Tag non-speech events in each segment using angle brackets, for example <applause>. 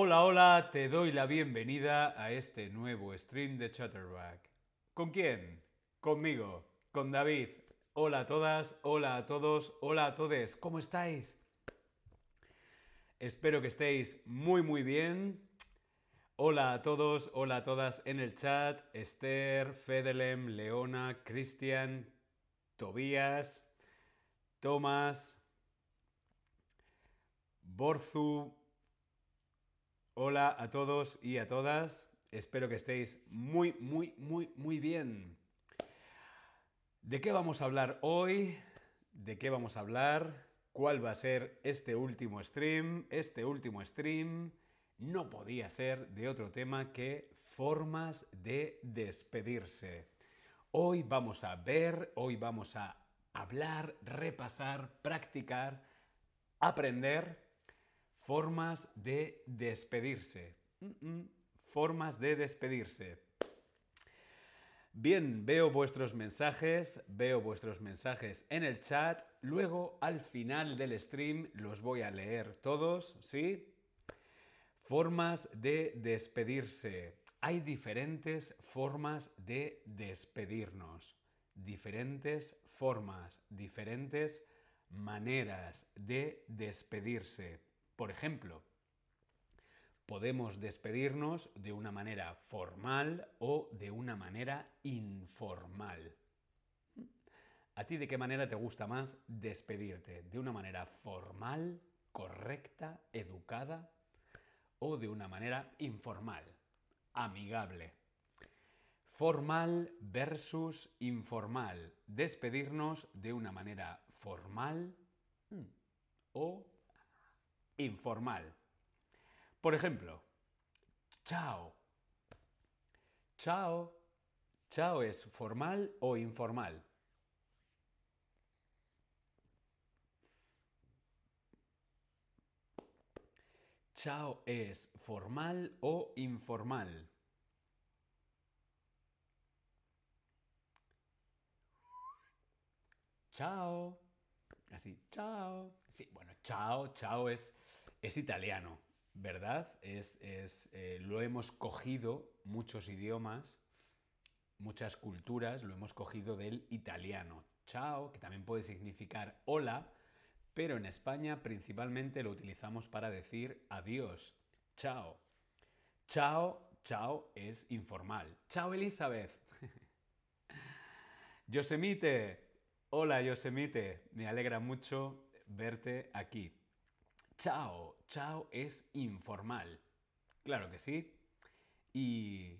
Hola, hola, te doy la bienvenida a este nuevo stream de Chatterback. ¿Con quién? Conmigo, con David. Hola a todas, hola a todos, hola a todes. ¿Cómo estáis? Espero que estéis muy muy bien. Hola a todos, hola a todas en el chat. Esther, Fedelem, Leona, Cristian, Tobías, Tomás, Borzu. Hola a todos y a todas. Espero que estéis muy, muy, muy, muy bien. ¿De qué vamos a hablar hoy? ¿De qué vamos a hablar? ¿Cuál va a ser este último stream? Este último stream no podía ser de otro tema que formas de despedirse. Hoy vamos a ver, hoy vamos a hablar, repasar, practicar, aprender formas de despedirse. Formas de despedirse. Bien, veo vuestros mensajes, veo vuestros mensajes en el chat. Luego, al final del stream, los voy a leer todos, ¿sí? Formas de despedirse. Hay diferentes formas de despedirnos. Diferentes formas, diferentes maneras de despedirse. Por ejemplo, podemos despedirnos de una manera formal o de una manera informal. ¿A ti de qué manera te gusta más despedirte? ¿De una manera formal, correcta, educada? ¿O de una manera informal, amigable? Formal versus informal. Despedirnos de una manera formal mm, o informal. Por ejemplo, chao. Chao. Chao es formal o informal. Chao es formal o informal. Chao. Así, chao. Sí, bueno, chao, chao es, es italiano. ¿verdad? Es, eh, lo hemos cogido, muchos idiomas, muchas culturas, lo hemos cogido del italiano. Chao, que también puede significar hola, pero en España principalmente lo utilizamos para decir adiós. Chao. Chao, chao es informal. Chao Elizabeth. <laughs> Yosemite. Hola Yosemite. Me alegra mucho verte aquí. Chao, chao es informal. Claro que sí. Y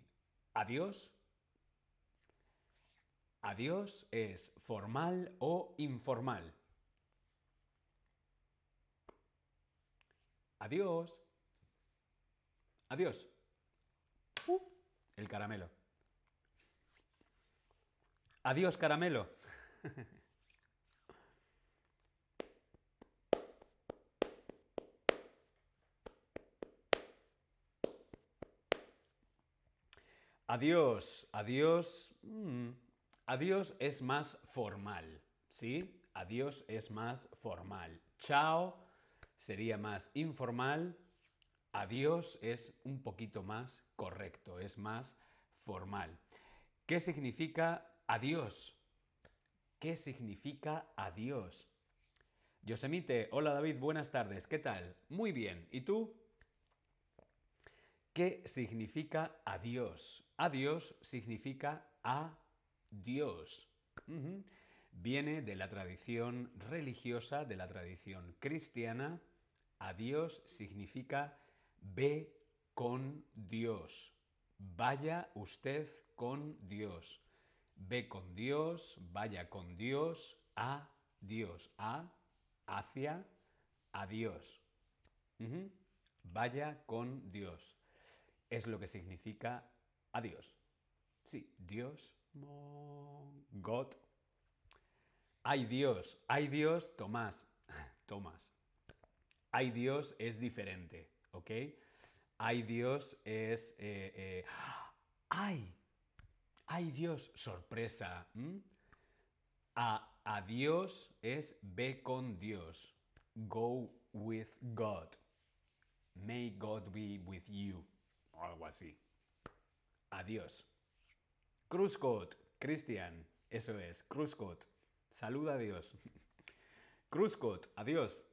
adiós. Adiós es formal o informal. Adiós. Adiós. Uh, el caramelo. Adiós, caramelo. <laughs> Adiós, adiós. Mm, adiós es más formal, ¿sí? Adiós es más formal. Chao sería más informal. Adiós es un poquito más correcto, es más formal. ¿Qué significa adiós? ¿Qué significa adiós? Yosemite, hola David, buenas tardes, ¿qué tal? Muy bien, ¿y tú? ¿Qué significa adiós? Adiós significa a Dios. Viene de la tradición religiosa, de la tradición cristiana. Adiós significa ve con Dios. Vaya usted con Dios. Ve con Dios, vaya con Dios, a Dios, a, hacia, a Dios. Vaya con Dios es lo que significa adiós. Sí, Dios, God. Hay Dios, hay Dios, Tomás, <laughs> Tomás. Hay Dios es diferente, ¿ok? Hay Dios es... Eh, eh, <gasps> ¡Ay! ¡Ay Dios! Sorpresa. A, a Dios es ve con Dios. Go with God. May God be with you. O algo así. Adiós. Cruzcot, Cristian. Eso es, Cruzcot. Saluda a Dios. <laughs> Cruzcot, adiós.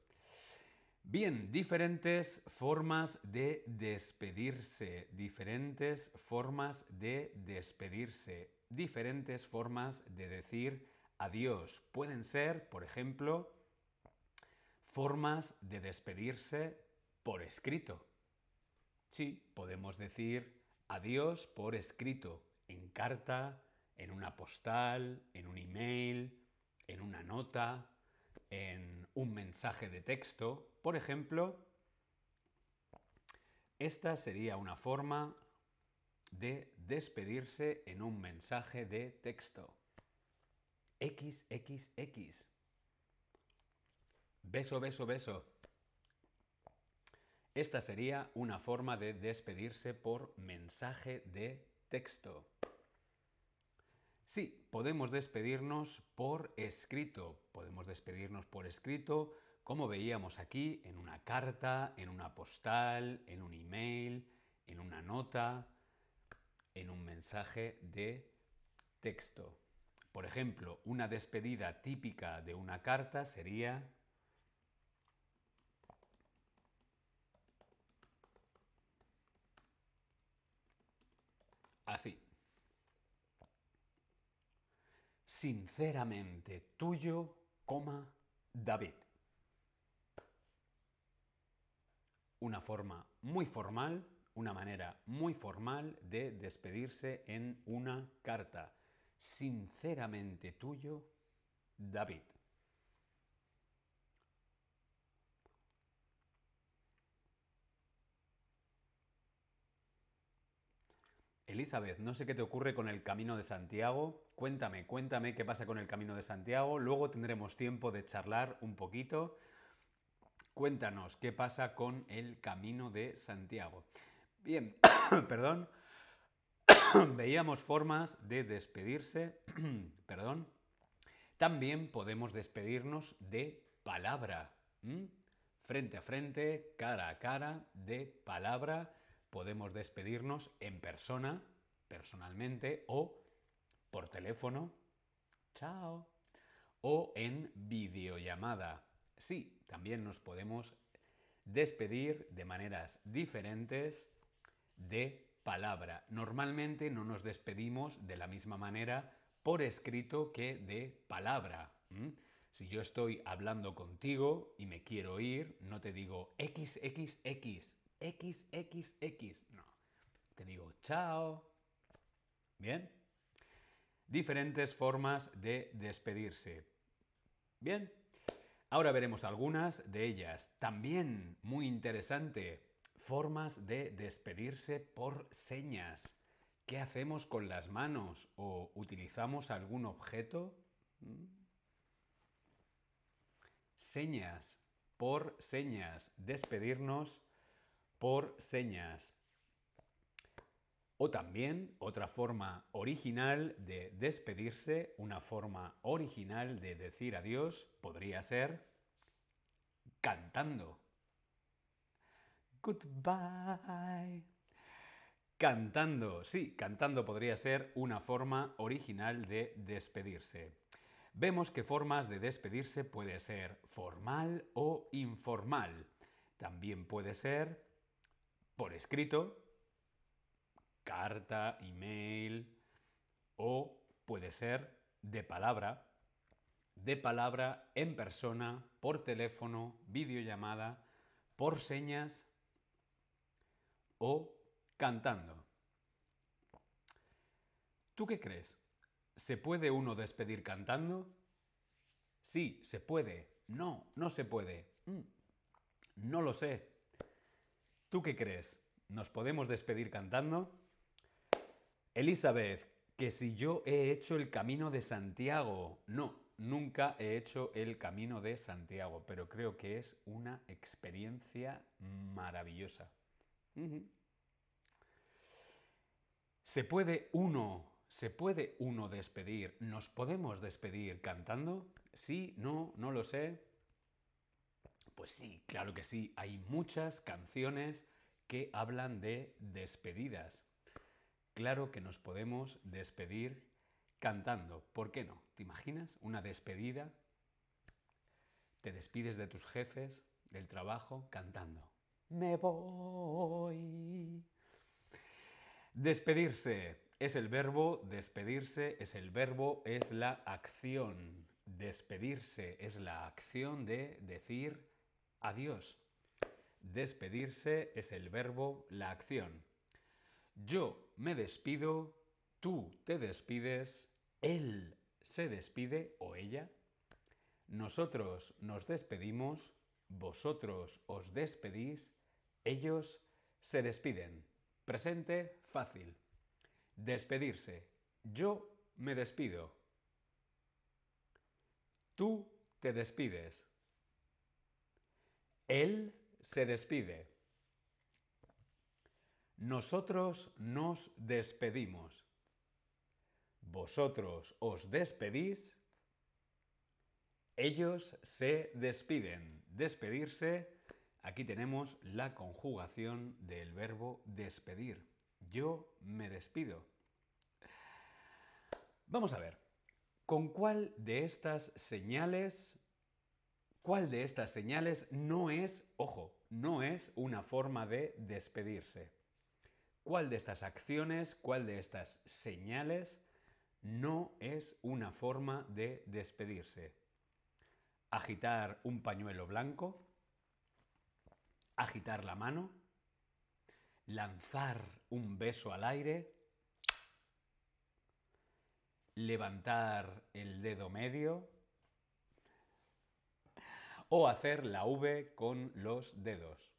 Bien, diferentes formas de despedirse, diferentes formas de despedirse, diferentes formas de decir adiós. Pueden ser, por ejemplo, formas de despedirse por escrito. Sí, podemos decir adiós por escrito, en carta, en una postal, en un email, en una nota, en un mensaje de texto. Por ejemplo, esta sería una forma de despedirse en un mensaje de texto. XXX. Beso, beso, beso. Esta sería una forma de despedirse por mensaje de texto. Sí, podemos despedirnos por escrito. Podemos despedirnos por escrito, como veíamos aquí, en una carta, en una postal, en un email, en una nota, en un mensaje de texto. Por ejemplo, una despedida típica de una carta sería así. Sinceramente tuyo, David. Una forma muy formal, una manera muy formal de despedirse en una carta. Sinceramente tuyo, David. Elizabeth, no sé qué te ocurre con el Camino de Santiago. Cuéntame, cuéntame qué pasa con el Camino de Santiago. Luego tendremos tiempo de charlar un poquito. Cuéntanos qué pasa con el Camino de Santiago. Bien, <coughs> perdón. <coughs> Veíamos formas de despedirse. <coughs> perdón. También podemos despedirnos de palabra. Frente a frente, cara a cara, de palabra podemos despedirnos en persona, personalmente, o por teléfono, chao, o en videollamada. Sí, también nos podemos despedir de maneras diferentes de palabra. Normalmente no nos despedimos de la misma manera por escrito que de palabra. Si yo estoy hablando contigo y me quiero ir, no te digo XXX, XXX. No. Te digo chao. Bien. Diferentes formas de despedirse. Bien. Ahora veremos algunas de ellas. También, muy interesante, formas de despedirse por señas. ¿Qué hacemos con las manos? ¿O utilizamos algún objeto? ¿Mm? Señas, por señas, despedirnos por señas. O también otra forma original de despedirse, una forma original de decir adiós, podría ser cantando. Goodbye. Cantando, sí, cantando podría ser una forma original de despedirse. Vemos que formas de despedirse puede ser formal o informal. También puede ser por escrito, carta, email, o puede ser de palabra, de palabra en persona, por teléfono, videollamada, por señas o cantando. ¿Tú qué crees? ¿Se puede uno despedir cantando? Sí, se puede. No, no se puede. Mm, no lo sé. ¿Tú qué crees? ¿Nos podemos despedir cantando? Elizabeth, que si yo he hecho el camino de Santiago. No, nunca he hecho el camino de Santiago, pero creo que es una experiencia maravillosa. ¿Se puede uno, se puede uno despedir? ¿Nos podemos despedir cantando? Sí, no, no lo sé. Pues sí, claro que sí. Hay muchas canciones que hablan de despedidas. Claro que nos podemos despedir cantando. ¿Por qué no? ¿Te imaginas una despedida? Te despides de tus jefes, del trabajo, cantando. Me voy. Despedirse es el verbo, despedirse es el verbo, es la acción. Despedirse es la acción de decir adiós. Despedirse es el verbo, la acción. Yo me despido, tú te despides, él se despide o ella. Nosotros nos despedimos, vosotros os despedís, ellos se despiden. Presente fácil. Despedirse. Yo me despido. Tú te despides. Él se despide. Nosotros nos despedimos. Vosotros os despedís. Ellos se despiden. Despedirse. Aquí tenemos la conjugación del verbo despedir. Yo me despido. Vamos a ver. ¿Con cuál de estas señales ¿Cuál de estas señales no es, ojo, no es una forma de despedirse? ¿Cuál de estas acciones, cuál de estas señales no es una forma de despedirse? Agitar un pañuelo blanco, agitar la mano, lanzar un beso al aire, levantar el dedo medio, o hacer la V con los dedos.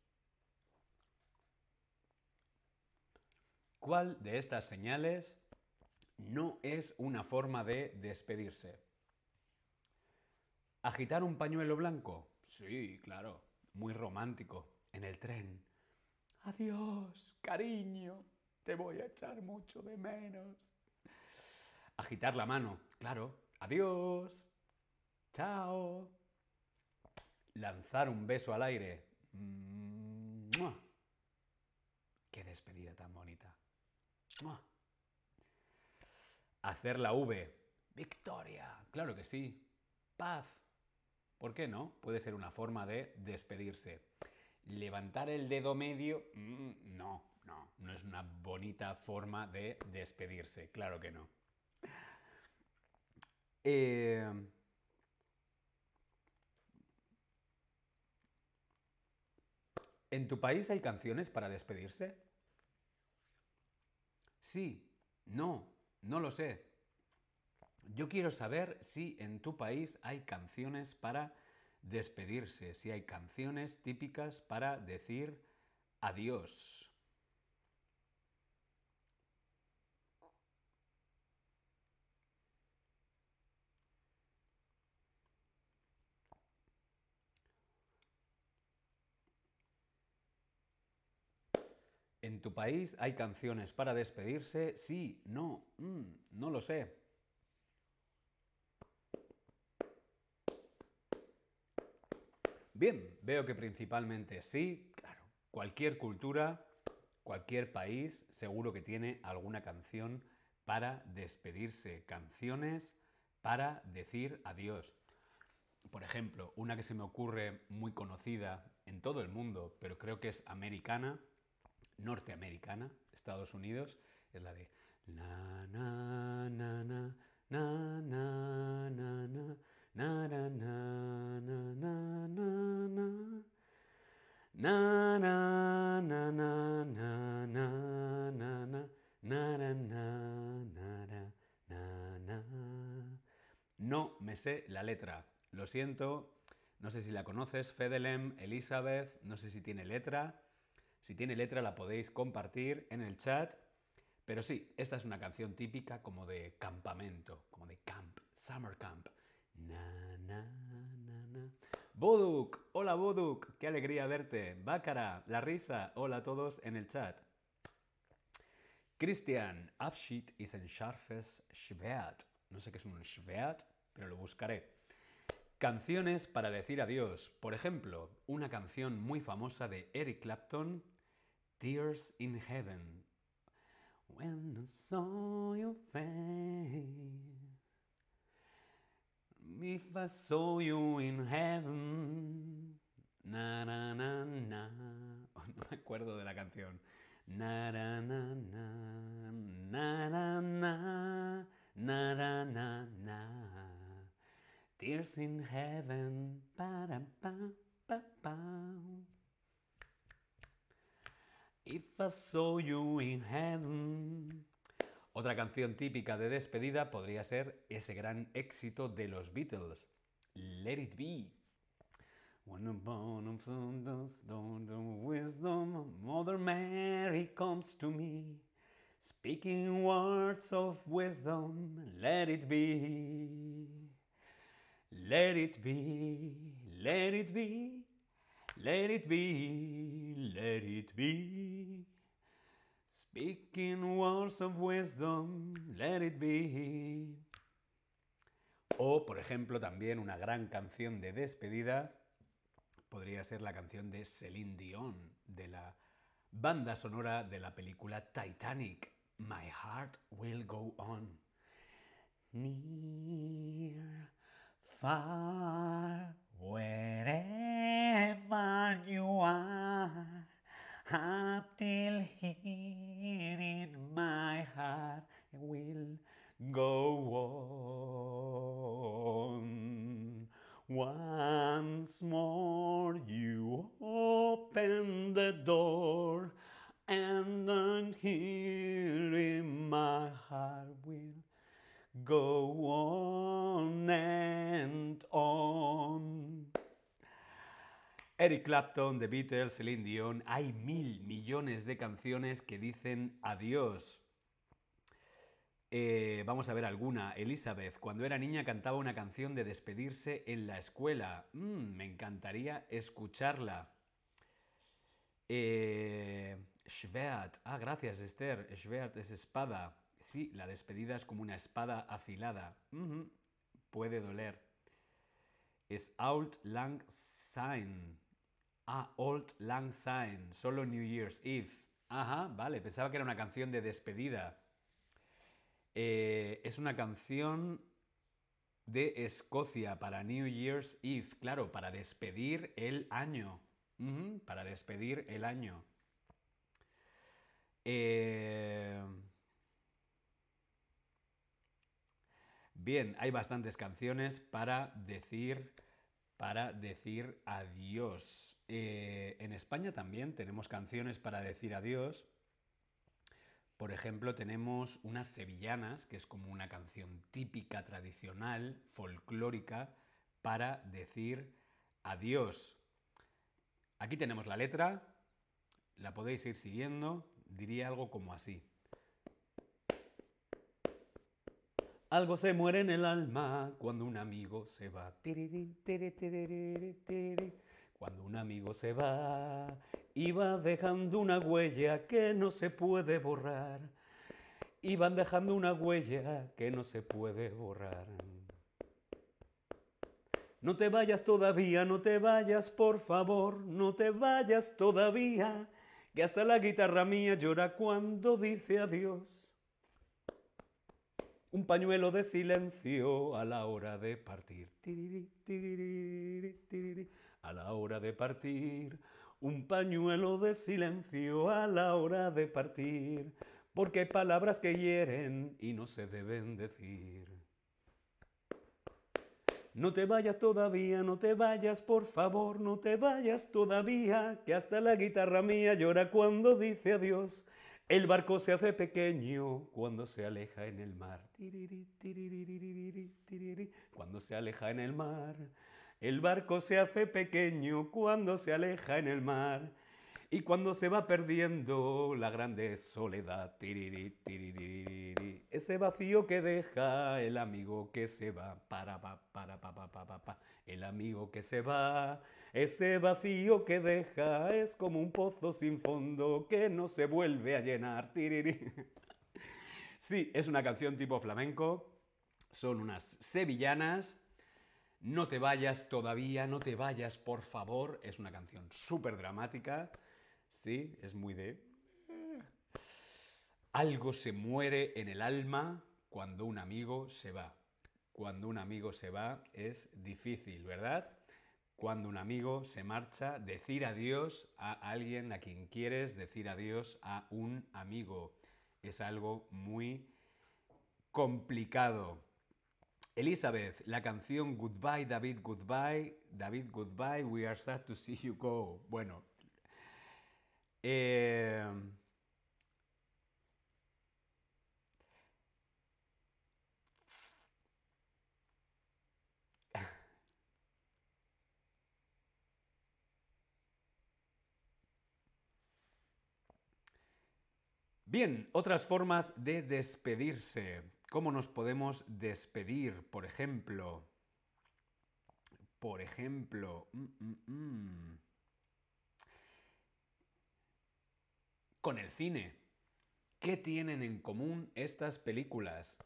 ¿Cuál de estas señales no es una forma de despedirse? ¿Agitar un pañuelo blanco? Sí, claro, muy romántico, en el tren. Adiós, cariño, te voy a echar mucho de menos. Agitar la mano, claro, adiós, chao lanzar un beso al aire. ¡Qué despedida tan bonita! Hacer la V. Victoria. Claro que sí. Paz. ¿Por qué no? Puede ser una forma de despedirse. Levantar el dedo medio. Mm, no, no. No es una bonita forma de despedirse. Claro que no. Eh, ¿En tu país hay canciones para despedirse? Sí, no, no lo sé. Yo quiero saber si en tu país hay canciones para despedirse, si hay canciones típicas para decir adiós. ¿En tu país hay canciones para despedirse? Sí, no, mm, no lo sé. Bien, veo que principalmente sí, claro. Cualquier cultura, cualquier país seguro que tiene alguna canción para despedirse, canciones para decir adiós. Por ejemplo, una que se me ocurre muy conocida en todo el mundo, pero creo que es americana, norteamericana, Estados Unidos, es la de No me sé la letra, lo siento, no sé si la conoces, Fedelem, Elizabeth, no sé si tiene letra, si tiene letra la podéis compartir en el chat. Pero sí, esta es una canción típica como de campamento, como de camp, summer camp. Na, na, na, na. Boduk, hola Boduk, qué alegría verte. Bácara, la risa, hola a todos en el chat. Christian, Abschied ist ein scharfes Schwert. No sé qué es un Schwert, pero lo buscaré. Canciones para decir adiós. Por ejemplo, una canción muy famosa de Eric Clapton, Tears in Heaven. When I saw your face, if I saw you in heaven, na na na na. No me acuerdo de la canción. Na na na na na na na na na na. Tears in heaven. Para, pa, pa, pa. If I saw you in heaven. Otra canción típica de despedida podría ser ese gran éxito de los Beatles, Let It Be. Wisdom, Mother Mary comes to me, speaking words of wisdom, let it be. Let it be, let it be, let it be, let it be. Speaking words of wisdom, let it be. O, por ejemplo, también una gran canción de despedida podría ser la canción de Celine Dion, de la banda sonora de la película Titanic. My heart will go on. Near, far, wherever you are, till here in my heart will go on. Once more you open the door, and then here in my heart will go on and on. Eric Clapton, The Beatles, Celine Dion, hay mil millones de canciones que dicen adiós. Eh, vamos a ver alguna. Elizabeth, cuando era niña cantaba una canción de despedirse en la escuela. Mm, me encantaría escucharla. Eh, Schwert, ah, gracias Esther. Schwert es espada. Sí, la despedida es como una espada afilada. Puede doler. Es Auld Lang Syne. Ah, Old Lang Syne. Solo New Year's Eve. Ajá, vale. Pensaba que era una canción de despedida. Eh, es una canción de Escocia para New Year's Eve. Claro, para despedir el año. Para despedir el año. Eh, Bien, hay bastantes canciones para decir, para decir adiós. Eh, en España también tenemos canciones para decir adiós. Por ejemplo, tenemos unas sevillanas, que es como una canción típica, tradicional, folclórica, para decir adiós. Aquí tenemos la letra, la podéis ir siguiendo, diría algo como así. Algo se muere en el alma cuando un amigo se va. Cuando un amigo se va y va dejando una huella que no se puede borrar. Y van dejando una huella que no se puede borrar. No te vayas todavía, no te vayas, por favor, no te vayas todavía, que hasta la guitarra mía llora cuando dice adiós. Un pañuelo de silencio a la hora de partir. A la hora de partir. Un pañuelo de silencio a la hora de partir. Porque hay palabras que hieren y no se deben decir. No te vayas todavía, no te vayas, por favor, no te vayas todavía, que hasta la guitarra mía llora cuando dice adiós. El barco se hace pequeño cuando se aleja en el mar. Cuando se aleja en el mar. El barco se hace pequeño cuando se aleja en el mar. Y cuando se va perdiendo la grande soledad, ese vacío que deja el amigo que se va, el amigo que se va, ese vacío que deja es como un pozo sin fondo que no se vuelve a llenar. Sí, es una canción tipo flamenco, son unas sevillanas. No te vayas todavía, no te vayas, por favor. Es una canción súper dramática. Sí, es muy de... Algo se muere en el alma cuando un amigo se va. Cuando un amigo se va es difícil, ¿verdad? Cuando un amigo se marcha, decir adiós a alguien a quien quieres, decir adiós a un amigo. Es algo muy complicado. Elizabeth, la canción Goodbye David Goodbye, David Goodbye, we are sad to see you go. Bueno. Eh, <laughs> Bien, otras formas de despedirse. ¿Cómo nos podemos despedir? Por ejemplo, por ejemplo, mm, mm, mm. con el cine. ¿Qué tienen en común estas películas?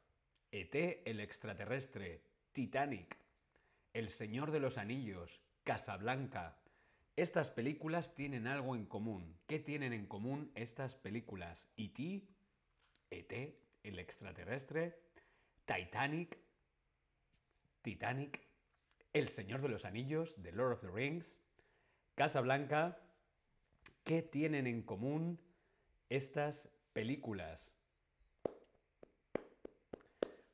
ET, el extraterrestre, Titanic, El Señor de los Anillos, Casablanca, estas películas tienen algo en común. ¿Qué tienen en común estas películas? E.T., E.T., el extraterrestre, Titanic, Titanic, El Señor de los Anillos, The Lord of the Rings, Casa Blanca. ¿Qué tienen en común estas películas?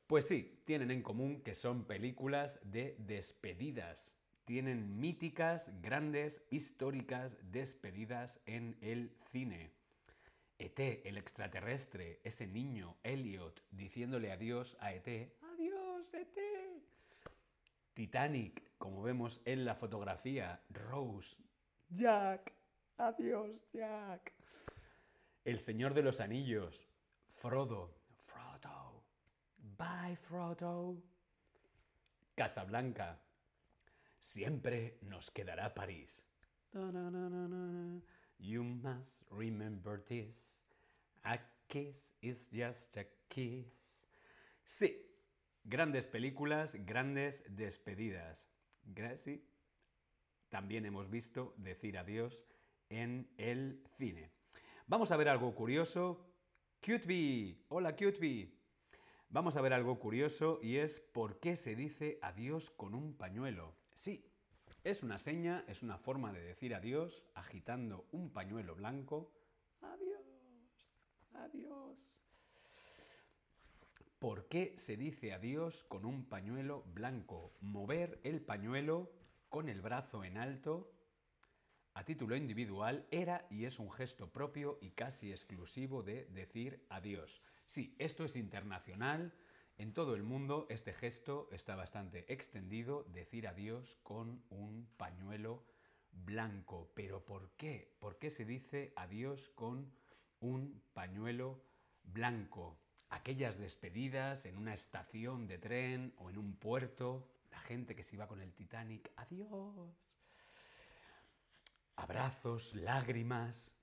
Pues sí, tienen en común que son películas de despedidas tienen míticas, grandes, históricas despedidas en el cine. ET, el extraterrestre, ese niño, Elliot, diciéndole adiós a ET. ¡Adiós, ET! Titanic, como vemos en la fotografía. Rose. Jack. Adiós, Jack. El Señor de los Anillos. Frodo. Frodo. Bye, Frodo. Casablanca. Siempre nos quedará París. You must remember this. A kiss is just a kiss. Sí, grandes películas, grandes despedidas. Sí. También hemos visto decir adiós en el cine. Vamos a ver algo curioso. Cuteby, hola Cuteby. Vamos a ver algo curioso y es por qué se dice adiós con un pañuelo. Sí, es una seña, es una forma de decir adiós agitando un pañuelo blanco. Adiós, adiós. ¿Por qué se dice adiós con un pañuelo blanco? Mover el pañuelo con el brazo en alto a título individual era y es un gesto propio y casi exclusivo de decir adiós. Sí, esto es internacional, en todo el mundo este gesto está bastante extendido, decir adiós con un pañuelo blanco. ¿Pero por qué? ¿Por qué se dice adiós con un pañuelo blanco? Aquellas despedidas en una estación de tren o en un puerto, la gente que se iba con el Titanic, adiós. Abrazos, lágrimas.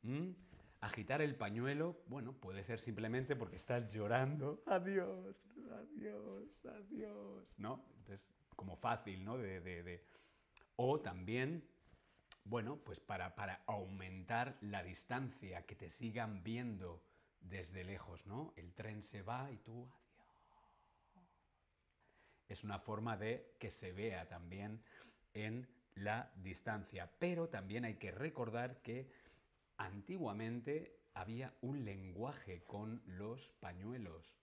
Agitar el pañuelo, bueno, puede ser simplemente porque estás llorando. Adiós, adiós, adiós. ¿No? Entonces, como fácil, ¿no? De, O también, bueno, pues para, para aumentar la distancia, que te sigan viendo desde lejos, ¿no? El tren se va y tú, adiós. Es una forma de que se vea también en la distancia. Pero también hay que recordar que Antiguamente había un lenguaje con los pañuelos.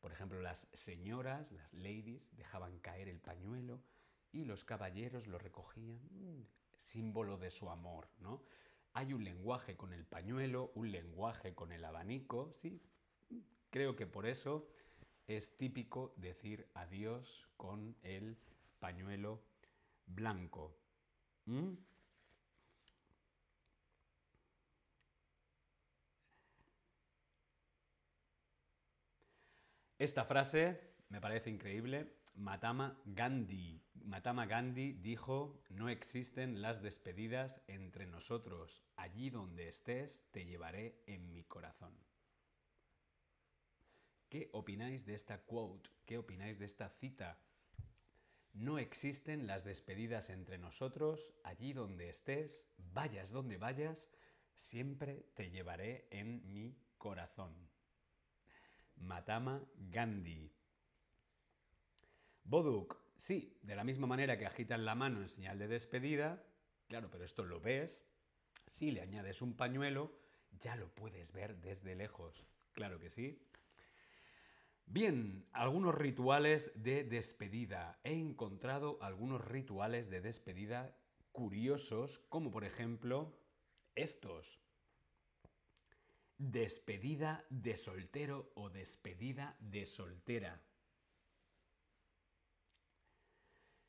Por ejemplo, las señoras, las ladies, dejaban caer el pañuelo y los caballeros lo recogían, símbolo de su amor, ¿no? Hay un lenguaje con el pañuelo, un lenguaje con el abanico, sí. Creo que por eso es típico decir adiós con el pañuelo blanco. Esta frase me parece increíble. Matama Gandhi. Matama Gandhi dijo, no existen las despedidas entre nosotros. Allí donde estés, te llevaré en mi corazón. ¿Qué opináis de esta quote? ¿Qué opináis de esta cita? No existen las despedidas entre nosotros, allí donde estés, vayas donde vayas, siempre te llevaré en mi corazón. Matama Gandhi. Boduk, sí, de la misma manera que agitan la mano en señal de despedida, claro, pero esto lo ves, si le añades un pañuelo, ya lo puedes ver desde lejos. Claro que sí. Bien, algunos rituales de despedida. He encontrado algunos rituales de despedida curiosos, como por ejemplo estos. Despedida de soltero o despedida de soltera.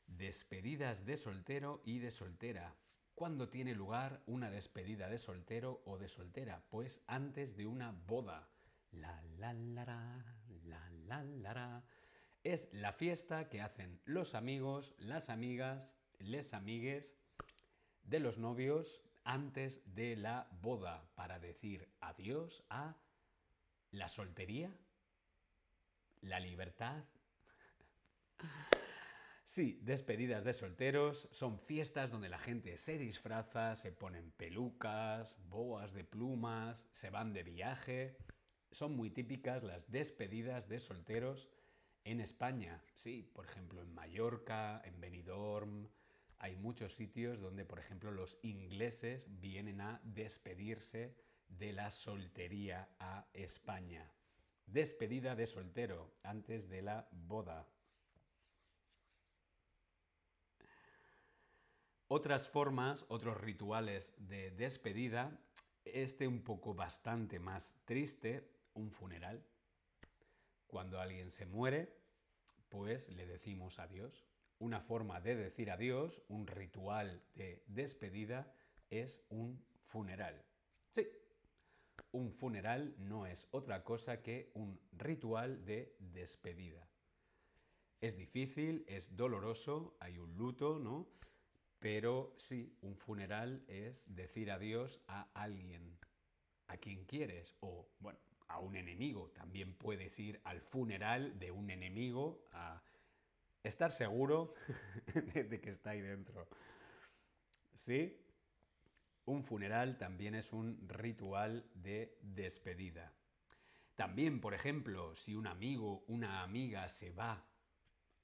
Despedidas de soltero y de soltera. ¿Cuándo tiene lugar una despedida de soltero o de soltera? Pues antes de una boda. La la la la, la la la. Es la fiesta que hacen los amigos, las amigas, les amigues de los novios antes de la boda para decir adiós a la soltería, la libertad. <laughs> Sí, despedidas de solteros son fiestas donde la gente se disfraza, se ponen pelucas, boas de plumas, se van de viaje. Son muy típicas las despedidas de solteros en España. Sí, por ejemplo en Mallorca, en Benidorm, hay muchos sitios donde, por ejemplo, los ingleses vienen a despedirse de la soltería a España. Despedida de soltero antes de la boda. Otras formas, otros rituales de despedida, este un poco bastante más triste, un funeral. Cuando alguien se muere, pues le decimos adiós. Una forma de decir adiós, un ritual de despedida, es un funeral. Sí, un funeral no es otra cosa que un ritual de despedida. Es difícil, es doloroso, hay un luto, ¿no? Pero sí, un funeral es decir adiós a alguien, a quien quieres, o bueno, a un enemigo. También puedes ir al funeral de un enemigo a estar seguro <laughs> de, que está ahí dentro. ¿Sí? Un funeral también es un ritual de despedida. También, por ejemplo, si un amigo, una amiga se va,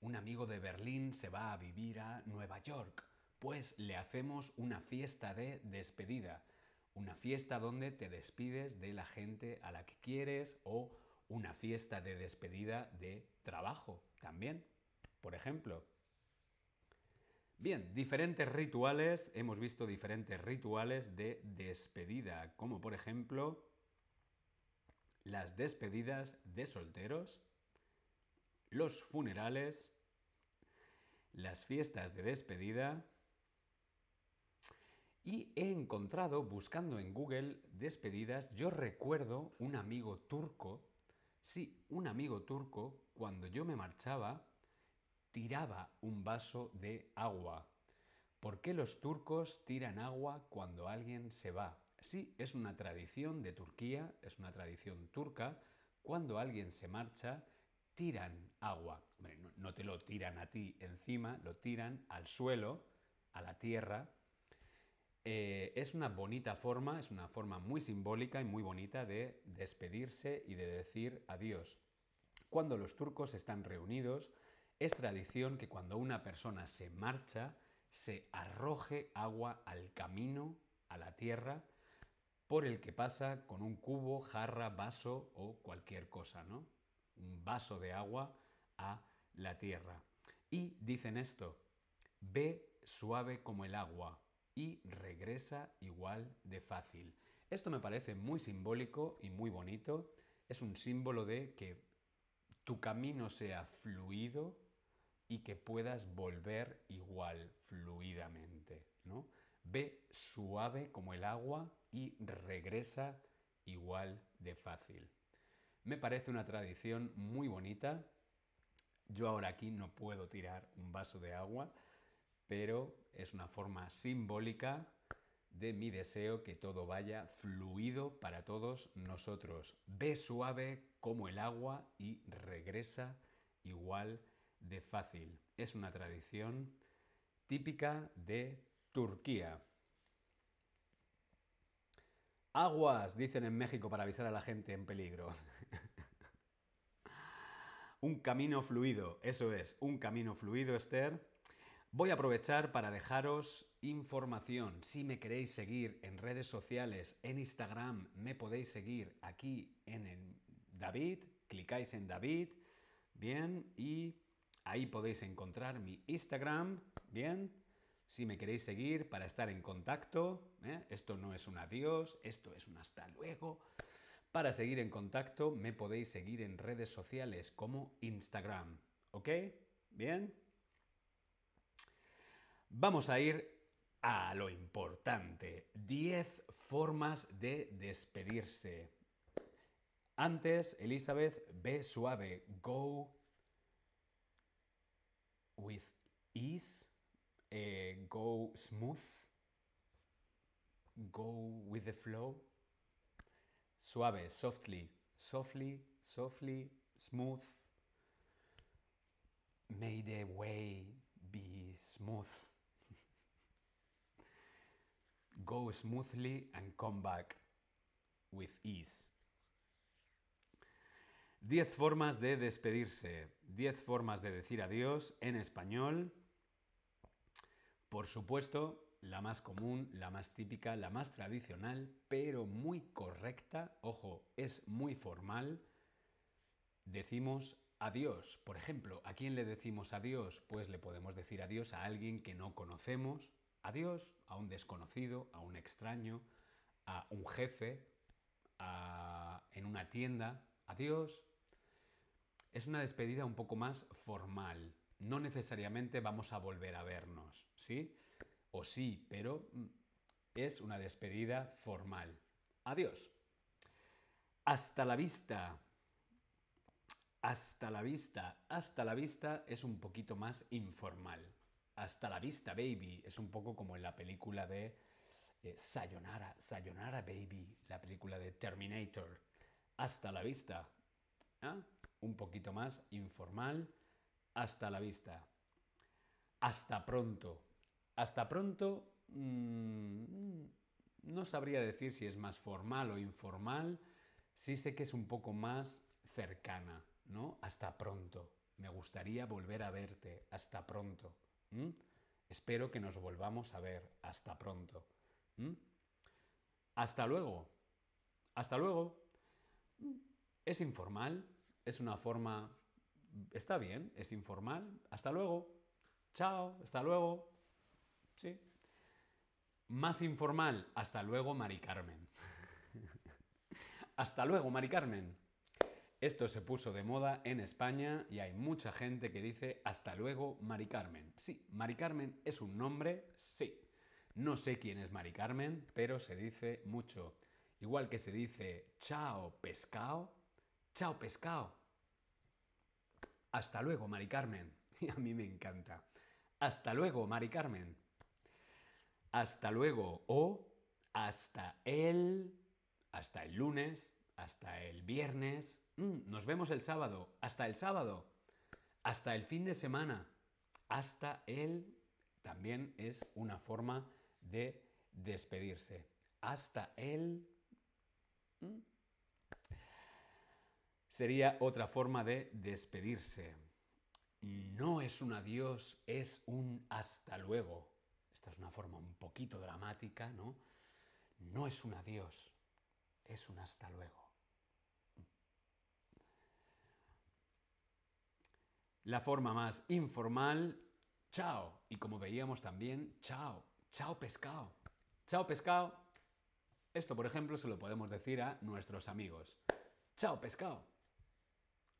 un amigo de Berlín se va a vivir a Nueva York, pues le hacemos una fiesta de despedida. Una fiesta donde te despides de la gente a la que quieres o una fiesta de despedida de trabajo también por ejemplo. Bien, diferentes rituales, hemos visto diferentes rituales de despedida, como por ejemplo las despedidas de solteros, los funerales, las fiestas de despedida, y he encontrado, buscando en Google despedidas, yo recuerdo un amigo turco, sí, un amigo turco, cuando yo me marchaba, tiraba un vaso de agua. ¿Por qué los turcos tiran agua cuando alguien se va? Sí, es una tradición de Turquía, es una tradición turca. Cuando alguien se marcha, tiran agua. no, te lo tiran a ti encima, lo tiran al suelo, a la tierra. Eh, es una bonita forma, es una forma muy simbólica y muy bonita de despedirse y de decir adiós. Cuando los turcos están reunidos, es tradición que cuando una persona se marcha, se arroje agua al camino, a la tierra, por el que pasa con un cubo, jarra, vaso o cualquier cosa, ¿no? Un vaso de agua a la tierra. Y dicen esto, ve suave como el agua y regresa igual de fácil. Esto me parece muy simbólico y muy bonito. Es un símbolo de que tu camino sea fluido, y que puedas volver igual fluidamente, ¿no? Ve suave como el agua y regresa igual de fácil. Me parece una tradición muy bonita. Yo ahora aquí no puedo tirar un vaso de agua, pero es una forma simbólica de mi deseo que todo vaya fluido para todos nosotros. Ve suave como el agua y regresa igual de fácil. Es una tradición típica de Turquía. Aguas, dicen en México para avisar a la gente en peligro. <laughs> un camino fluido, eso es, un camino fluido, Esther. Voy a aprovechar para dejaros información. Si me queréis seguir en redes sociales, en Instagram, me podéis seguir aquí en el David, clicáis en David, bien, y ahí podéis encontrar mi Instagram, bien. Si me queréis seguir para estar en contacto, ¿eh? esto no es un adiós, esto es un hasta luego. Para seguir en contacto me podéis seguir en redes sociales como Instagram, ¿ok? Bien. Vamos a ir a lo importante. 10 formas de despedirse. Antes, Elizabeth, ve suave. Go with ease. Eh, go smooth. Go with the flow. Suave, softly. Softly, softly, smooth. May the way be smooth. <laughs> Go smoothly and come back with ease. Diez formas de despedirse, diez formas de decir adiós en español. Por supuesto, la más común, la más típica, la más tradicional, pero muy correcta, ojo, es muy formal. Decimos adiós. Por ejemplo, ¿a quién le decimos adiós? Pues le podemos decir adiós a alguien que no conocemos, adiós a un desconocido, a un extraño, a un jefe, en una tienda, adiós. Es una despedida un poco más formal. No necesariamente vamos a volver a vernos, ¿sí? O sí, pero mm, es una despedida formal. Adiós. Hasta la vista. Hasta la vista. Hasta la vista es un poquito más informal. Hasta la vista, baby. Es un poco como en la película de eh, Sayonara, Sayonara, baby, la película de Terminator. Hasta la vista. ¿Ah? Un poquito más informal. Hasta la vista. Hasta pronto. Hasta pronto. Mmm, no sabría decir si es más formal o informal. Sí sé que es un poco más cercana, ¿no? Hasta pronto. Me gustaría volver a verte. Hasta pronto. ¿Mm? Espero que nos volvamos a ver. Hasta pronto. ¿Mm? Hasta luego. Hasta luego. Es informal. Es una forma... Está bien, es informal. Hasta luego. Chao. Hasta luego. Sí. Más informal. Hasta luego, Mari Carmen. <laughs> hasta luego, Mari Carmen. Esto se puso de moda en España y hay mucha gente que dice hasta luego Mari Carmen. Sí, Mari Carmen es un nombre, sí. No sé quién es Mari Carmen, pero se dice mucho. Igual que se dice chao pescado, chao pescado. Hasta luego Mari Carmen. Y <laughs> a mí me encanta. Hasta luego Mari Carmen. Hasta luego o hasta el, hasta el lunes, hasta el viernes, Mm, nos vemos el sábado. Hasta el sábado. Hasta el fin de semana. Hasta el... También es una forma de despedirse. Hasta el... Mm, sería otra forma de despedirse. No es un adiós, es un hasta luego. Esta es una forma un poquito dramática, ¿no? No es un adiós, es un hasta luego. La forma más informal, chao. Y como veíamos también, chao. Chao pescado. Chao pescado. Esto, por ejemplo, se lo podemos decir a nuestros amigos. Chao pescado.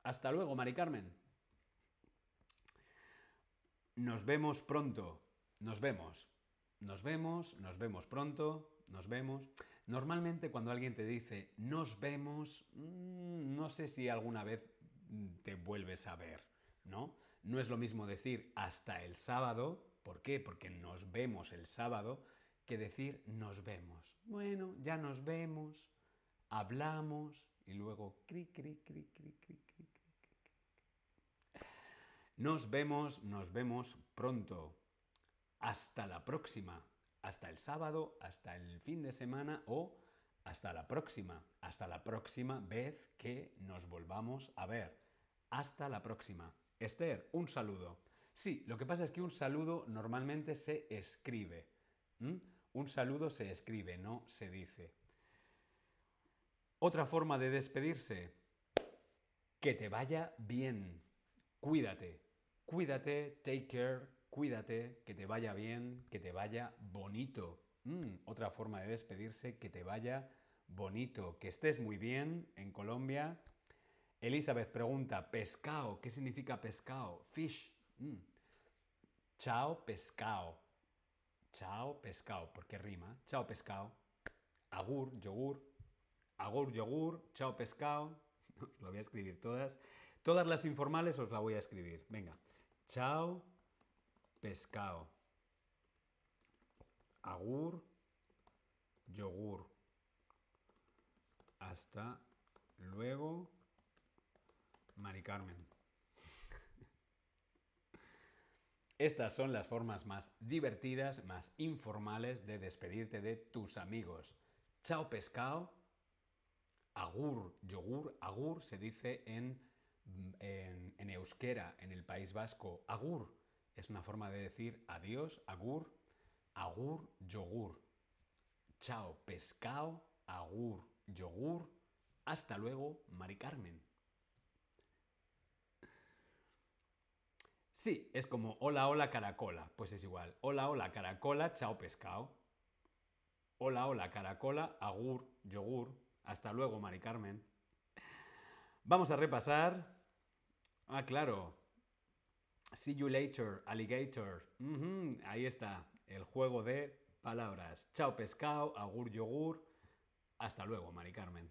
Hasta luego, Mari Carmen. Nos vemos pronto. Nos vemos. Nos vemos, nos vemos pronto, nos vemos. Normalmente cuando alguien te dice nos vemos, mm, no sé si alguna vez te vuelves a ver. ¿no? No es lo mismo decir hasta el sábado, ¿por qué? Porque nos vemos el sábado, que decir nos vemos. Bueno, ya nos vemos, hablamos y luego cri, cri, cri, cri, cri. Nos vemos, nos vemos pronto. Hasta la próxima. Hasta el sábado, hasta el fin de semana o hasta la próxima. Hasta la próxima vez que nos volvamos a ver. Hasta la próxima. Esther, un saludo. Sí, lo que pasa es que un saludo normalmente se escribe. Un saludo se escribe, no se dice. Otra forma de despedirse. Que te vaya bien. Cuídate. Cuídate, take care, cuídate, que te vaya bien, que te vaya bonito. Mm, otra forma de despedirse, que te vaya bonito, que estés muy bien en Colombia. Elizabeth pregunta, pescado, ¿qué significa pescado? Fish. Mm. Chao, pescado. Chao, pescado, porque rima. Chao, pescado. Agur, yogur. Agur, yogur. Chao, pescado. <laughs> Lo voy a escribir todas. Todas las informales os la voy a escribir. Venga. Chao, pescado. Agur, yogur. Hasta luego, Mari Carmen. <laughs> Estas son las formas más divertidas, más informales de despedirte de tus amigos. Chao pescado, agur, yogur, agur se dice en, en, euskera, en el País Vasco. Agur es una forma de decir adiós, agur, agur, yogur. Chao pescado, agur, yogur. Hasta luego, Mari Carmen. Sí, es como hola, hola, caracola. Pues es igual. Hola, hola, caracola, chao pescado. Hola, hola, caracola, agur, yogur. Hasta luego, Mari Carmen. Vamos a repasar. Ah, claro. See you later, alligator. ahí está, el juego de palabras. Chao pescado, agur, yogur. Hasta luego, Mari Carmen.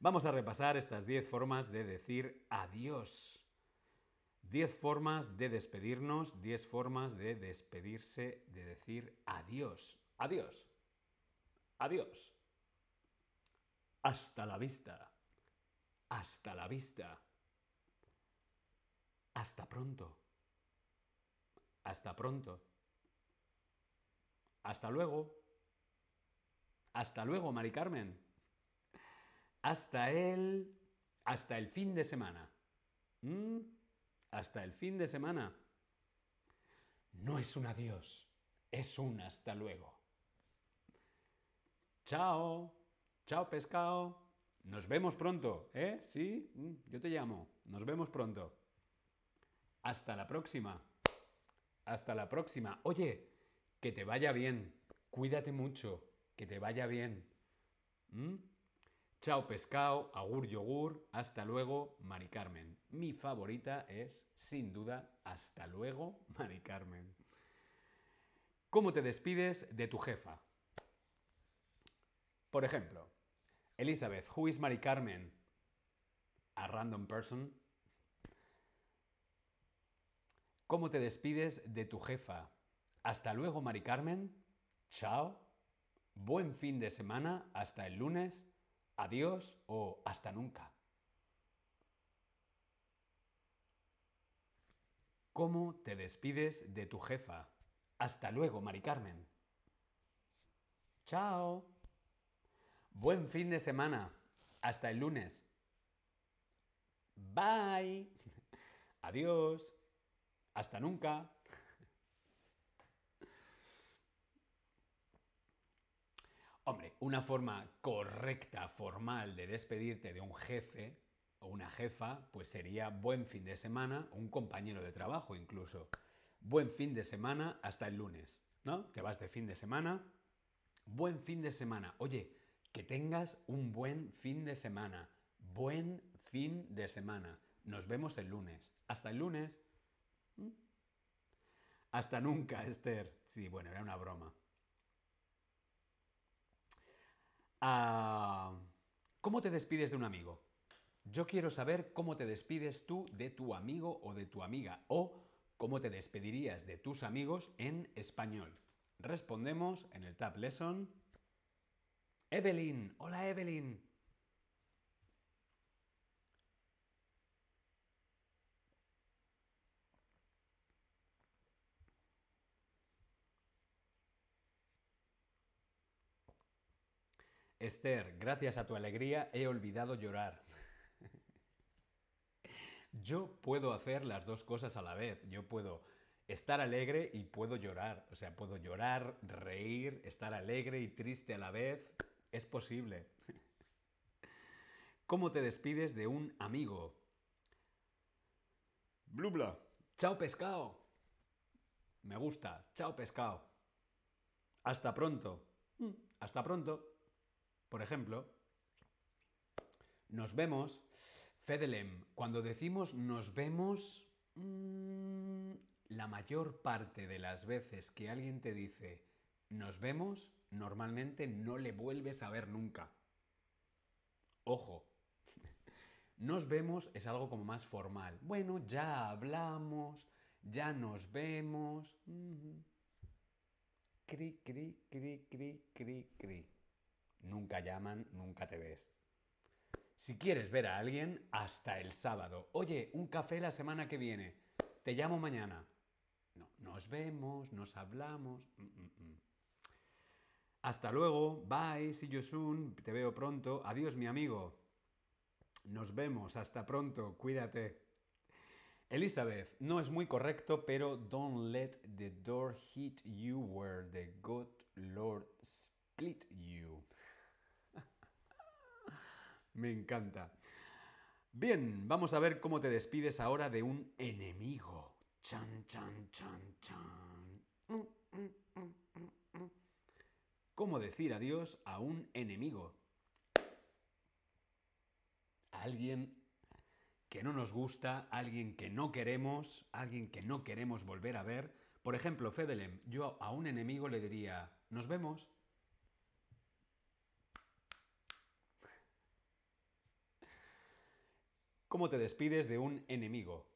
Vamos a repasar estas 10 formas de decir adiós. 10 formas de despedirnos, 10 formas de despedirse, de decir adiós. Adiós. Adiós. Hasta la vista. Hasta la vista. Hasta pronto. Hasta pronto. Hasta luego. Hasta luego, Mari Carmen. Hasta el... Hasta el fin de semana. ¿Mm? hasta el fin de semana. No es un adiós, es un hasta luego. Chao, chao pescado. Nos vemos pronto, ¿eh? Sí, mm, yo te llamo. Nos vemos pronto. Hasta la próxima. Hasta la próxima. Oye, que te vaya bien. Cuídate mucho. Que te vaya bien. ¿Mm? Chao pescado, agur yogur, hasta luego, Mari Carmen. Mi favorita es, sin duda, hasta luego, <laughs> Mari Carmen. ¿Cómo te despides de tu jefa? Por ejemplo, Elizabeth, who is Mari Carmen? A random person. ¿Cómo te despides de tu jefa? Hasta luego, Mari Carmen. Chao. Buen fin de semana. Hasta el lunes adiós o hasta nunca. ¿Cómo te despides de tu jefa? Hasta luego, Mari Carmen. Chao. Buen fin de semana. Hasta el lunes. Bye. <laughs> Adiós. Hasta nunca. <laughs> Hombre, una forma correcta, formal de despedirte de un jefe o una jefa, pues sería buen fin de semana, un compañero de trabajo incluso. Buen fin de semana hasta el lunes, ¿no? Te vas de fin de semana. Buen fin de semana. Oye, que tengas un buen fin de semana. Buen fin de semana. Nos vemos el lunes. Hasta el lunes. ¿Mm? Hasta nunca, <laughs> Esther. Sí, bueno, era una broma. Ah, ¿Cómo te despides de un amigo? Yo quiero saber cómo te despides tú de tu amigo o de tu amiga o cómo te despedirías de tus amigos en español. Respondemos en el Tab Lesson. Evelyn, hola Evelyn. Esther, gracias a tu alegría he olvidado llorar. <laughs> yo puedo hacer las dos cosas a la vez. Yo puedo estar alegre y puedo llorar. O sea, puedo llorar, reír, estar alegre y triste a la vez. Es posible. ¿Cómo te despides de un amigo? Blubla. Chao pescado. Me gusta. Chao pescado. Hasta pronto. Mm, hasta pronto. Por ejemplo, nos vemos. Fedelem, cuando decimos nos vemos, mm, la mayor parte de las veces que alguien te dice nos vemos, normalmente no le vuelves a ver nunca. Ojo, nos vemos es algo como más formal. Bueno, ya hablamos, ya nos vemos. Cri, cri, cri, cri, cri, cri. Nunca llaman, nunca te ves. Si quieres ver a alguien, hasta el sábado. Oye, un café la semana que viene. Te llamo mañana. No, nos vemos, nos hablamos. Mm, mm, mm. Hasta luego. Bye. See you soon. Te veo pronto. Adiós, mi amigo. Nos vemos, hasta pronto, cuídate. Elizabeth, no es muy correcto, pero don't let the door hit you where the good Lord split you. <laughs> Me encanta. Bien, vamos a ver cómo te despides ahora de un enemigo. Chan, chan, chan, chan. ¿Cómo decir adiós a un enemigo? alguien que no nos gusta, alguien que no queremos, alguien que no queremos volver a ver. Por ejemplo, Fedelem, yo a un enemigo le diría, nos vemos. ¿Cómo te despides de un enemigo?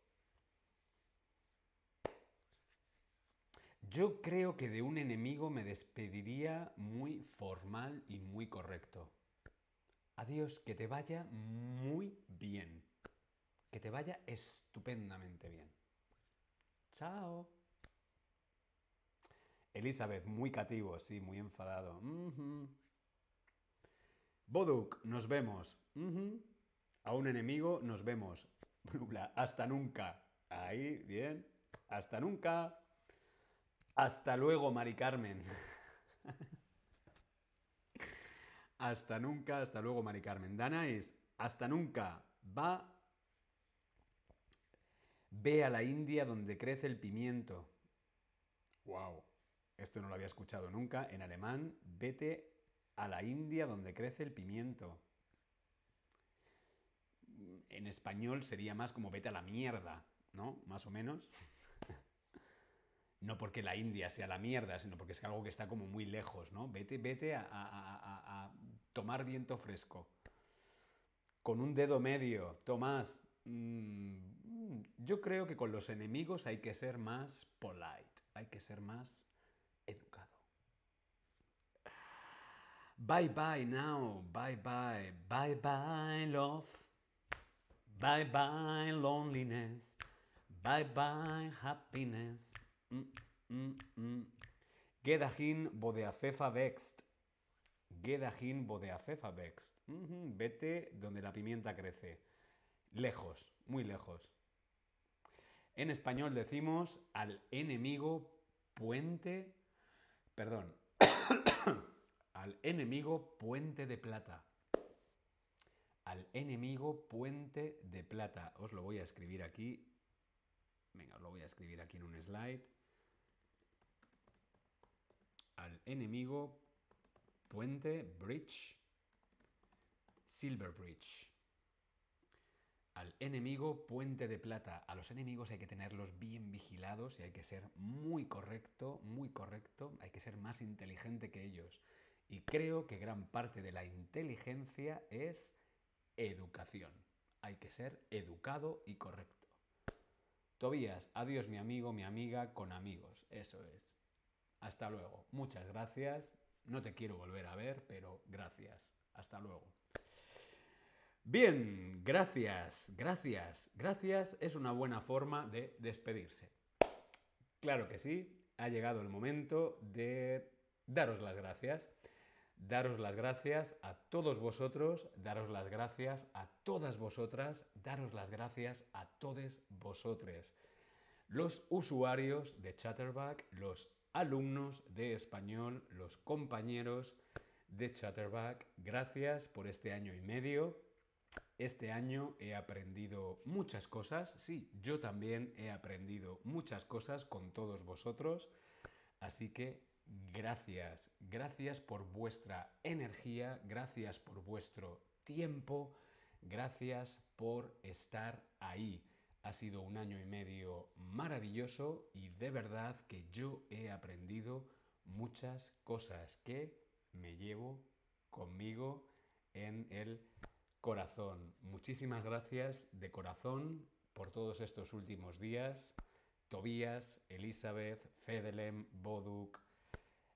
Yo creo que de un enemigo me despediría muy formal y muy correcto. Adiós, que te vaya muy bien. Que te vaya estupendamente bien. Chao. Elizabeth, muy cativo, sí, muy enfadado. Boduk, nos vemos. A un enemigo, nos vemos. <laughs> Hasta nunca. Ahí, bien. Hasta nunca. Hasta luego, Mari Carmen. <laughs> Hasta nunca, hasta luego, Mari Carmen. Dana es hasta nunca. Va. Ve a la India donde crece el pimiento. ¡Wow! Esto no lo había escuchado nunca. En alemán, vete a la India donde crece el pimiento. En español sería más como vete a la mierda, ¿no? Más o menos. No porque la India sea la mierda, sino porque es algo que está como muy lejos, ¿no? Vete, vete a, tomar viento fresco. Con un dedo medio, Tomás. Mm, yo creo que con los enemigos hay que ser más polite, hay que ser más educado. Bye bye now, bye bye, bye bye love, bye bye loneliness, bye bye happiness. Mm, mm, mm. Gedahin bodeafefa vext. Gedahin bodeafefa vext. Vete donde la pimienta crece. Lejos, muy lejos. En español decimos al enemigo puente. Perdón. <coughs> al enemigo puente de plata. Al enemigo puente de plata. Os lo voy a escribir aquí Venga, lo voy a escribir aquí en un slide. Al enemigo, puente, bridge, silver bridge. Al enemigo, puente de plata. A los enemigos hay que tenerlos bien vigilados y hay que ser muy correcto, muy correcto. Hay que ser más inteligente que ellos. Y creo que gran parte de la inteligencia es educación. Hay que ser educado y correcto. Tobías, adiós mi amigo, mi amiga, con amigos. Eso es. Hasta luego. Muchas gracias. No te quiero volver a ver, pero gracias. Hasta luego. Bien, gracias, gracias, gracias es una buena forma de despedirse. Claro que sí, ha llegado el momento de daros las gracias. daros las gracias a todos vosotros, daros las gracias a todas vosotras, daros las gracias a todos vosotros. Los usuarios de Chatterback, los alumnos de español, los compañeros de Chatterback, gracias por este año y medio. Este año he aprendido muchas cosas, sí, yo también he aprendido muchas cosas con todos vosotros, así que gracias, gracias por vuestra energía, gracias por vuestro tiempo, gracias por estar ahí. Ha sido un año y medio maravilloso y de verdad que yo he aprendido muchas cosas que me llevo conmigo en el corazón. Muchísimas gracias de corazón por todos estos últimos días. Tobías, Elizabeth, Fedelem, Boduk,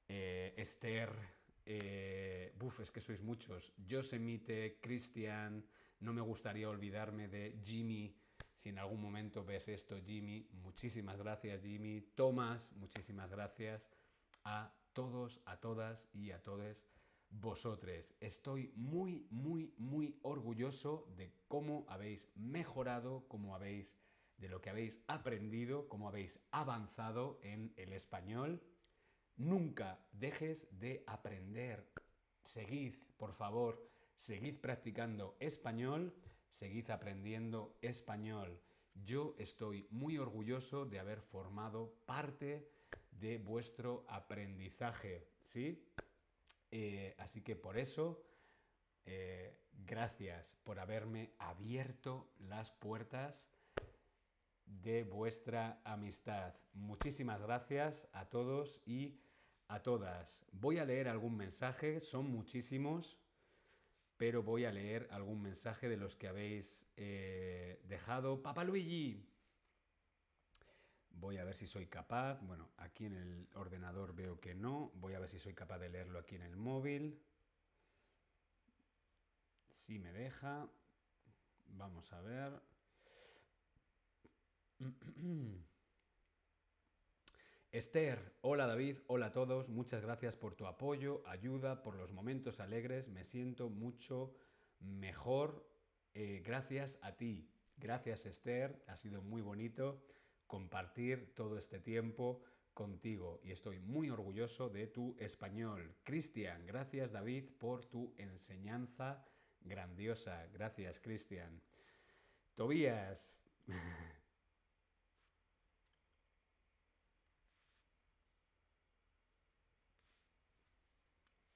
eh, Esther, eh, es que sois muchos, Yosemite, Cristian, no me gustaría olvidarme de Jimmy, si en algún momento ves esto, Jimmy, muchísimas gracias Jimmy, Tomás, muchísimas gracias a todos, a todas y a todos vosotros. Estoy muy, muy, muy orgulloso de cómo habéis mejorado, cómo habéis, de lo que habéis aprendido, cómo habéis avanzado en el español. Nunca dejes de aprender. Seguid, por favor, seguid practicando español, seguid aprendiendo español. Yo estoy muy orgulloso de haber formado parte de vuestro aprendizaje, ¿sí? Eh, así que por eso, eh, gracias por haberme abierto las puertas de vuestra amistad. Muchísimas gracias a todos y a todas. Voy a leer algún mensaje, son muchísimos, pero voy a leer algún mensaje de los que habéis eh, dejado. Papa Luigi. Voy a ver si soy capaz. Bueno, aquí en el ordenador veo que no. Voy a ver si soy capaz de leerlo aquí en el móvil. Si me deja. Vamos a ver. <clears throat> Esther, hola David, hola a todos, muchas gracias por tu apoyo, ayuda, por los momentos alegres, me siento mucho mejor. Eh, gracias a ti, gracias Esther, ha sido muy bonito compartir todo este tiempo contigo y estoy muy orgulloso de tu español. Cristian, gracias David por tu enseñanza grandiosa. Gracias Cristian. Tobías. <laughs>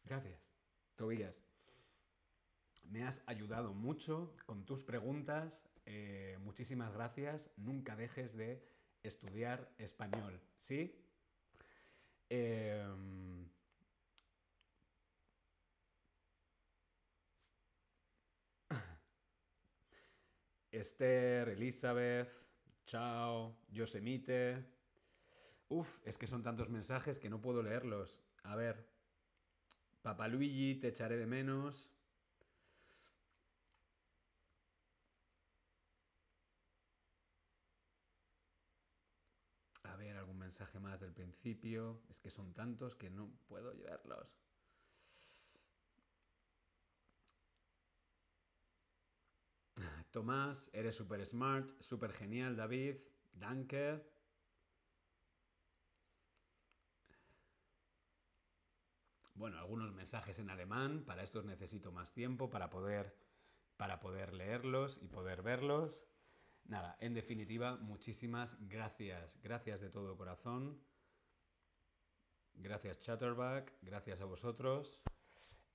Gracias, Tobías. Me has ayudado mucho con tus preguntas. Eh, muchísimas gracias. Nunca dejes de estudiar español, ¿sí? Em, <coughs> Esther, Elizabeth, chao, Yosemite. Uf, es que son tantos mensajes que no puedo leerlos. A ver. Luigi, te echaré de menos. A ver, algún mensaje más del principio. Es que son tantos que no puedo llevarlos. <laughs> Tomás, eres súper smart, súper genial, David. Danke. Bueno, algunos mensajes en alemán. Para estos necesito más tiempo para poder, para poder leerlos y poder verlos. Nada, en definitiva, muchísimas gracias. Gracias de todo corazón. Gracias Chatterback, gracias a vosotros.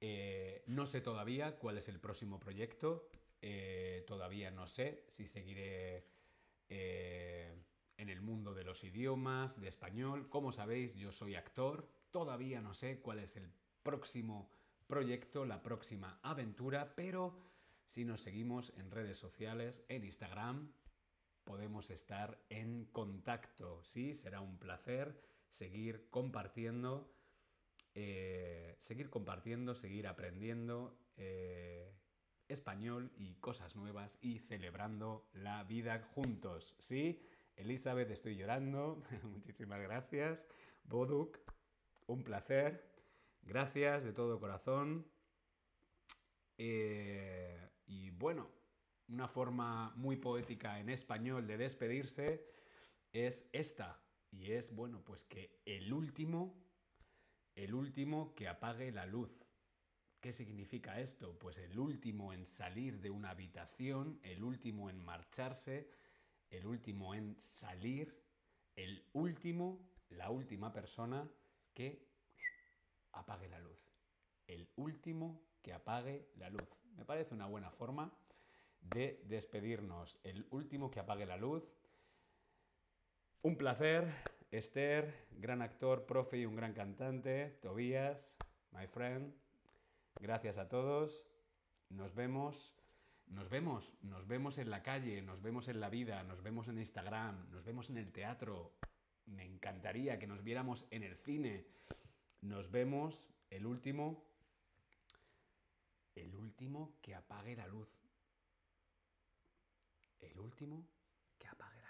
Eh, no sé todavía cuál es el próximo proyecto. Eh, todavía no sé si seguiré eh, en el mundo de los idiomas, de español. Como sabéis, yo soy actor. Todavía no sé cuál es el próximo proyecto, la próxima aventura, pero si nos seguimos en redes sociales, en Instagram, podemos estar en contacto. Sí, será un placer seguir compartiendo, eh, seguir compartiendo, seguir aprendiendo eh, español y cosas nuevas y celebrando la vida juntos. Sí, Elizabeth, estoy llorando. <laughs> Muchísimas gracias. Boduk, un placer. Gracias de todo corazón. Eh, y bueno, una forma muy poética en español de despedirse es esta. Y es, bueno, pues que el último, el último que apague la luz. ¿Qué significa esto? Pues el último en salir de una habitación, el último en marcharse, el último en salir, el último, la última persona que apague la luz. El último que apague la luz. Me parece una buena forma de despedirnos. El último que apague la luz. Un placer, Esther, gran actor, profe y un gran cantante. Tobías, my friend. Gracias a todos. Nos vemos. Nos vemos, nos vemos en la calle, nos vemos en la vida, nos vemos en Instagram, nos vemos en el teatro. Me encantaría que nos viéramos en el cine. Nos vemos el último. El último que apague la luz. El último que apague la luz.